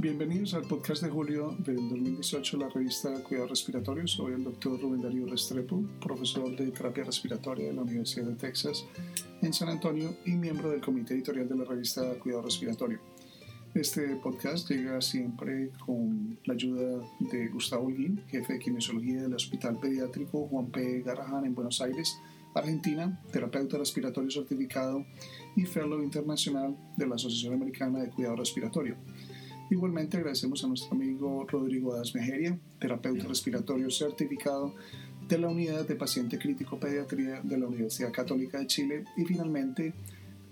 Bienvenidos al podcast de julio del 2018 de la revista Cuidados Respiratorios. Soy el doctor Rubén Darío Restrepo, profesor de terapia respiratoria de la Universidad de Texas en San Antonio y miembro del comité editorial de la revista Cuidado Respiratorio. Este podcast llega siempre con la ayuda de Gustavo Holguín, jefe de kinesiología del Hospital Pediátrico Juan P. Garrahan en Buenos Aires, Argentina, terapeuta respiratorio certificado y fellow internacional de la Asociación Americana de Cuidado Respiratorio. Igualmente agradecemos a nuestro amigo Rodrigo Mejeria, terapeuta respiratorio certificado de la Unidad de Paciente Crítico Pediatría de la Universidad Católica de Chile y finalmente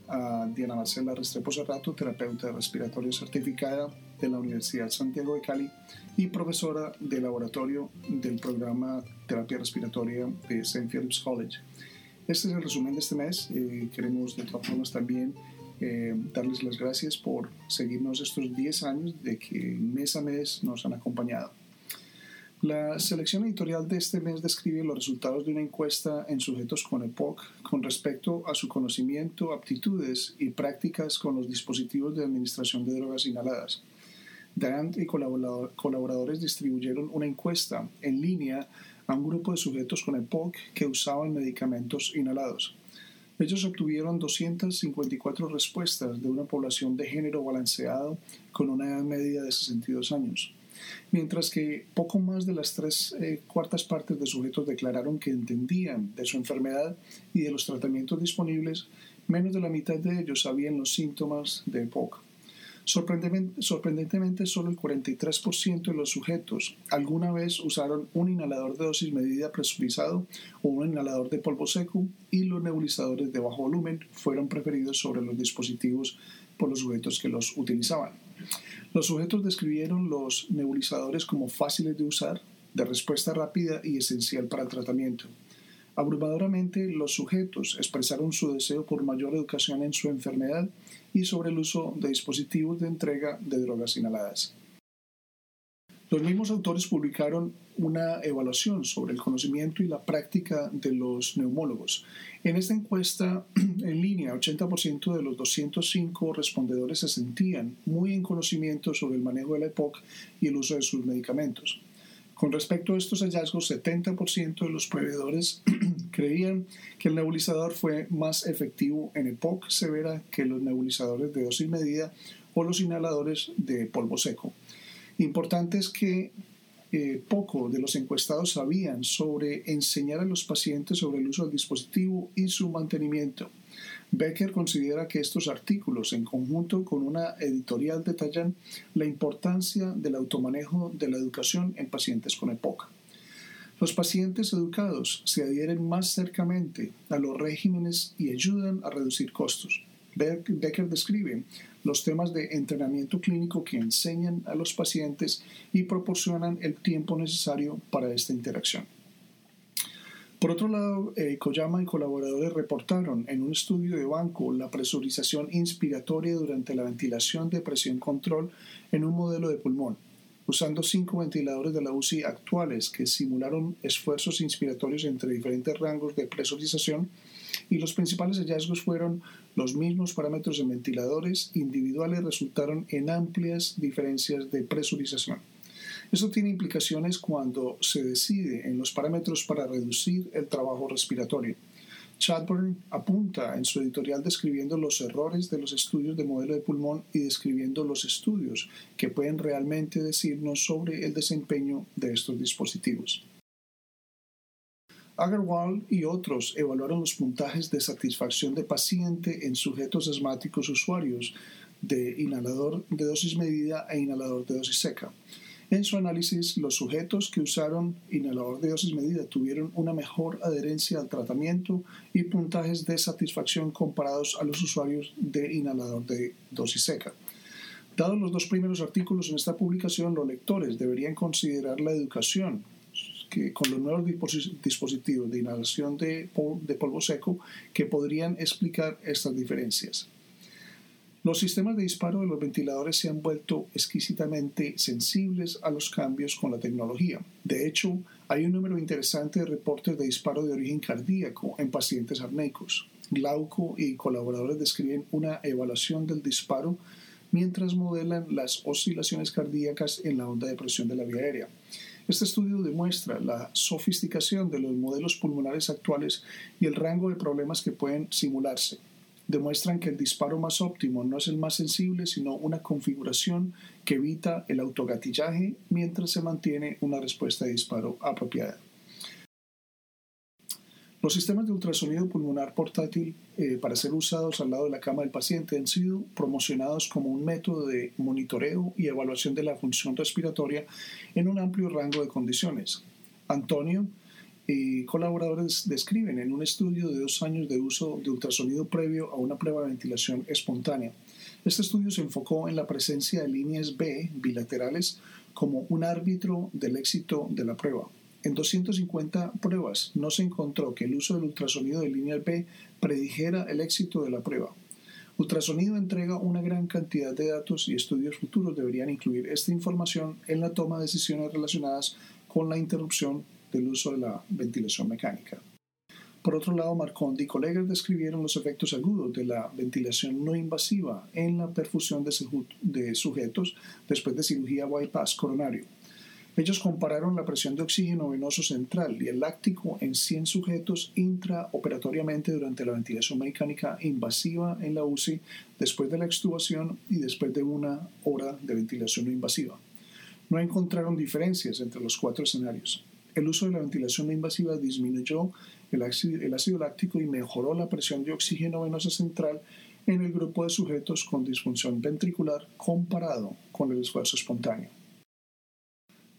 a Diana Marcela Restrepo Serrato, terapeuta respiratorio certificada de la Universidad Santiago de Cali y profesora de laboratorio del programa Terapia Respiratoria de St. Philip's College. Este es el resumen de este mes. Eh, queremos de todas formas también eh, darles las gracias por seguirnos estos 10 años de que mes a mes nos han acompañado. La selección editorial de este mes describe los resultados de una encuesta en sujetos con EPOC con respecto a su conocimiento, aptitudes y prácticas con los dispositivos de administración de drogas inhaladas. Dant y colaboradores distribuyeron una encuesta en línea a un grupo de sujetos con EPOC que usaban medicamentos inhalados. Ellos obtuvieron 254 respuestas de una población de género balanceado con una edad media de 62 años, mientras que poco más de las tres eh, cuartas partes de sujetos declararon que entendían de su enfermedad y de los tratamientos disponibles, menos de la mitad de ellos sabían los síntomas de EPOC. Sorprendentemente, solo el 43% de los sujetos alguna vez usaron un inhalador de dosis medida presurizado o un inhalador de polvo seco y los nebulizadores de bajo volumen fueron preferidos sobre los dispositivos por los sujetos que los utilizaban. Los sujetos describieron los nebulizadores como fáciles de usar, de respuesta rápida y esencial para el tratamiento. Abrumadoramente, los sujetos expresaron su deseo por mayor educación en su enfermedad y sobre el uso de dispositivos de entrega de drogas inhaladas. Los mismos autores publicaron una evaluación sobre el conocimiento y la práctica de los neumólogos. En esta encuesta en línea, 80% de los 205 respondedores se sentían muy en conocimiento sobre el manejo de la EPOC y el uso de sus medicamentos. Con respecto a estos hallazgos, 70% de los proveedores creían que el nebulizador fue más efectivo en EPOC severa que los nebulizadores de dosis medida o los inhaladores de polvo seco. Importante es que eh, poco de los encuestados sabían sobre enseñar a los pacientes sobre el uso del dispositivo y su mantenimiento. Becker considera que estos artículos, en conjunto con una editorial, detallan la importancia del automanejo de la educación en pacientes con EPOC. Los pacientes educados se adhieren más cercamente a los regímenes y ayudan a reducir costos. Becker describe los temas de entrenamiento clínico que enseñan a los pacientes y proporcionan el tiempo necesario para esta interacción. Por otro lado, eh, Koyama y colaboradores reportaron en un estudio de banco la presurización inspiratoria durante la ventilación de presión control en un modelo de pulmón, usando cinco ventiladores de la UCI actuales que simularon esfuerzos inspiratorios entre diferentes rangos de presurización y los principales hallazgos fueron los mismos parámetros en ventiladores individuales resultaron en amplias diferencias de presurización. Esto tiene implicaciones cuando se decide en los parámetros para reducir el trabajo respiratorio. Chadburn apunta en su editorial describiendo los errores de los estudios de modelo de pulmón y describiendo los estudios que pueden realmente decirnos sobre el desempeño de estos dispositivos. Agarwal y otros evaluaron los puntajes de satisfacción de paciente en sujetos asmáticos usuarios de inhalador de dosis medida e inhalador de dosis seca. En su análisis, los sujetos que usaron inhalador de dosis medida tuvieron una mejor adherencia al tratamiento y puntajes de satisfacción comparados a los usuarios de inhalador de dosis seca. Dados los dos primeros artículos en esta publicación, los lectores deberían considerar la educación que, con los nuevos dispositivos de inhalación de polvo seco que podrían explicar estas diferencias. Los sistemas de disparo de los ventiladores se han vuelto exquisitamente sensibles a los cambios con la tecnología. De hecho, hay un número interesante de reportes de disparo de origen cardíaco en pacientes arneicos. Glauco y colaboradores describen una evaluación del disparo mientras modelan las oscilaciones cardíacas en la onda de presión de la vía aérea. Este estudio demuestra la sofisticación de los modelos pulmonares actuales y el rango de problemas que pueden simularse. Demuestran que el disparo más óptimo no es el más sensible, sino una configuración que evita el autogatillaje mientras se mantiene una respuesta de disparo apropiada. Los sistemas de ultrasonido pulmonar portátil eh, para ser usados al lado de la cama del paciente han sido promocionados como un método de monitoreo y evaluación de la función respiratoria en un amplio rango de condiciones. Antonio y colaboradores describen en un estudio de dos años de uso de ultrasonido previo a una prueba de ventilación espontánea. Este estudio se enfocó en la presencia de líneas B bilaterales como un árbitro del éxito de la prueba. En 250 pruebas no se encontró que el uso del ultrasonido de línea B predijera el éxito de la prueba. Ultrasonido entrega una gran cantidad de datos y estudios futuros deberían incluir esta información en la toma de decisiones relacionadas con la interrupción del uso de la ventilación mecánica. Por otro lado, Marcondi y colegas describieron los efectos agudos de la ventilación no invasiva en la perfusión de sujetos después de cirugía bypass coronario. Ellos compararon la presión de oxígeno venoso central y el láctico en 100 sujetos intraoperatoriamente durante la ventilación mecánica invasiva en la UCI después de la extubación y después de una hora de ventilación no invasiva. No encontraron diferencias entre los cuatro escenarios. El uso de la ventilación no invasiva disminuyó el ácido, el ácido láctico y mejoró la presión de oxígeno venosa central en el grupo de sujetos con disfunción ventricular comparado con el esfuerzo espontáneo.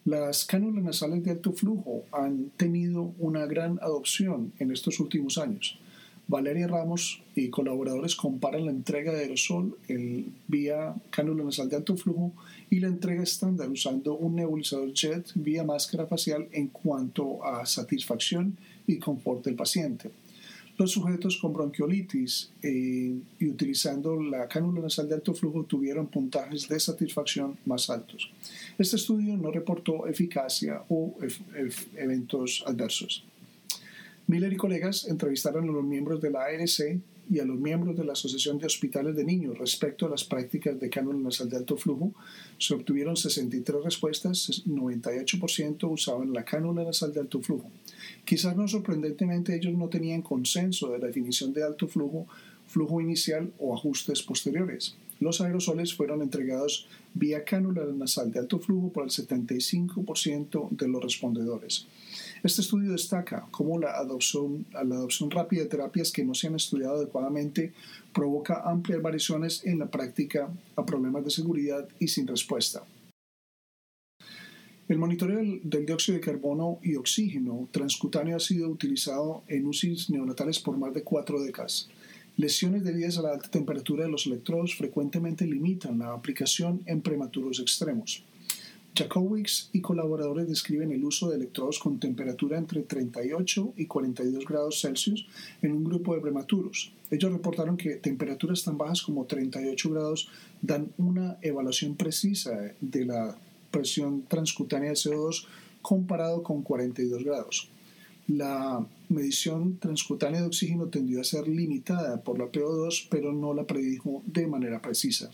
Las cánulas nasales de alto flujo han tenido una gran adopción en estos últimos años. Valeria Ramos y colaboradores comparan la entrega de aerosol vía cánula nasal de alto flujo y la entrega estándar usando un nebulizador jet vía máscara facial en cuanto a satisfacción y confort del paciente. Los sujetos con bronquiolitis eh, y utilizando la cánula nasal de alto flujo tuvieron puntajes de satisfacción más altos. Este estudio no reportó eficacia o eventos adversos. Miller y colegas entrevistaron a los miembros de la ARC y a los miembros de la Asociación de Hospitales de Niños respecto a las prácticas de cánula nasal de alto flujo. Se obtuvieron 63 respuestas, 98% usaban la cánula nasal de alto flujo. Quizás no sorprendentemente ellos no tenían consenso de la definición de alto flujo, flujo inicial o ajustes posteriores. Los aerosoles fueron entregados vía cánula nasal de alto flujo por el 75% de los respondedores. Este estudio destaca cómo la adopción, rápida de terapias que no se han estudiado adecuadamente provoca amplias variaciones en la práctica a problemas de seguridad y sin respuesta. El monitoreo del, dióxido de carbono y oxígeno transcutáneo ha sido utilizado en UCIs neonatales por más de cuatro décadas. Lesiones debidas a la alta temperatura de los electrodos frecuentemente limitan la aplicación en prematuros extremos. Jakowicz y colaboradores describen el uso de electrodos con temperatura entre 38 y 42 grados Celsius en un grupo de prematuros. Ellos reportaron que temperaturas tan bajas como 38 grados dan una evaluación precisa de la presión transcutánea de CO2 comparado con 42 grados. La medición transcutánea de oxígeno tendió a ser limitada por la PO2, pero no la predijo de manera precisa.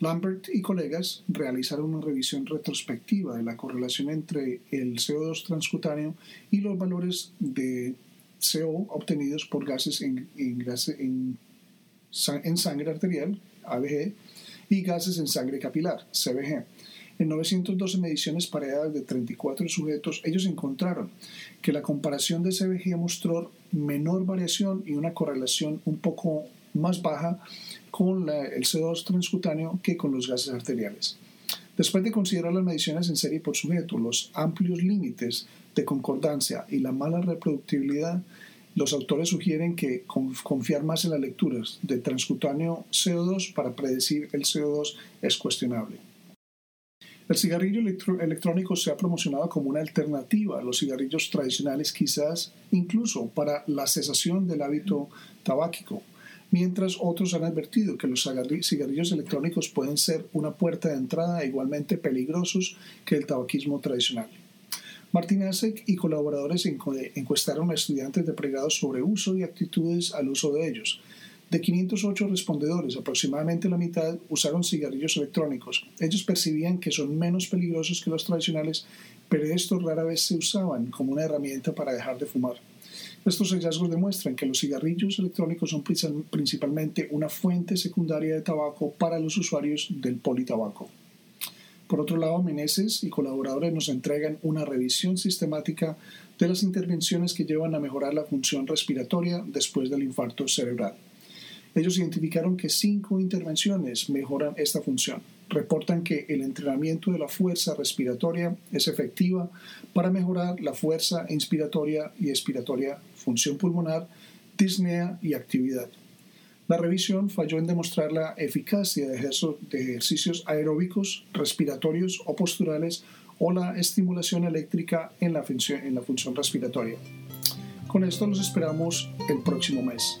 Lambert y colegas realizaron una revisión retrospectiva de la correlación entre el CO2 transcutáneo y los valores de CO obtenidos por gases en, sangre arterial, ABG, y gases en sangre capilar, CBG. En 912 mediciones pareadas de 34 sujetos, ellos encontraron que la comparación de CBG mostró menor variación y una correlación un poco más baja con el CO2 transcutáneo que con los gases arteriales. Después de considerar las mediciones en serie por sujeto, los amplios límites de concordancia y la mala reproductibilidad, los autores sugieren que confiar más en las lecturas de transcutáneo CO2 para predecir el CO2 es cuestionable. El cigarrillo electrónico se ha promocionado como una alternativa a los cigarrillos tradicionales, quizás incluso para la cesación del hábito tabáquico, mientras otros han advertido que los cigarrillos electrónicos pueden ser una puerta de entrada igualmente peligrosos que el tabaquismo tradicional. Martinezek y colaboradores encuestaron a estudiantes de pregrado sobre uso y actitudes al uso de ellos. De 508 respondedores, aproximadamente la mitad usaron cigarrillos electrónicos. Ellos percibían que son menos peligrosos que los tradicionales, pero estos rara vez se usaban como una herramienta para dejar de fumar. Estos hallazgos demuestran que los cigarrillos electrónicos son principalmente una fuente secundaria de tabaco para los usuarios del politabaco. Por otro lado, Meneses y colaboradores nos entregan una revisión sistemática de las intervenciones que llevan a mejorar la función respiratoria después del infarto cerebral. Ellos identificaron que cinco intervenciones mejoran esta función. Reportan que el entrenamiento de la fuerza respiratoria es efectiva para mejorar la fuerza inspiratoria y expiratoria, función pulmonar, disnea y actividad. La revisión falló en demostrar la eficacia de ejercicios aeróbicos, respiratorios o posturales o la estimulación eléctrica en la función, en la función respiratoria. Con esto los esperamos el próximo mes.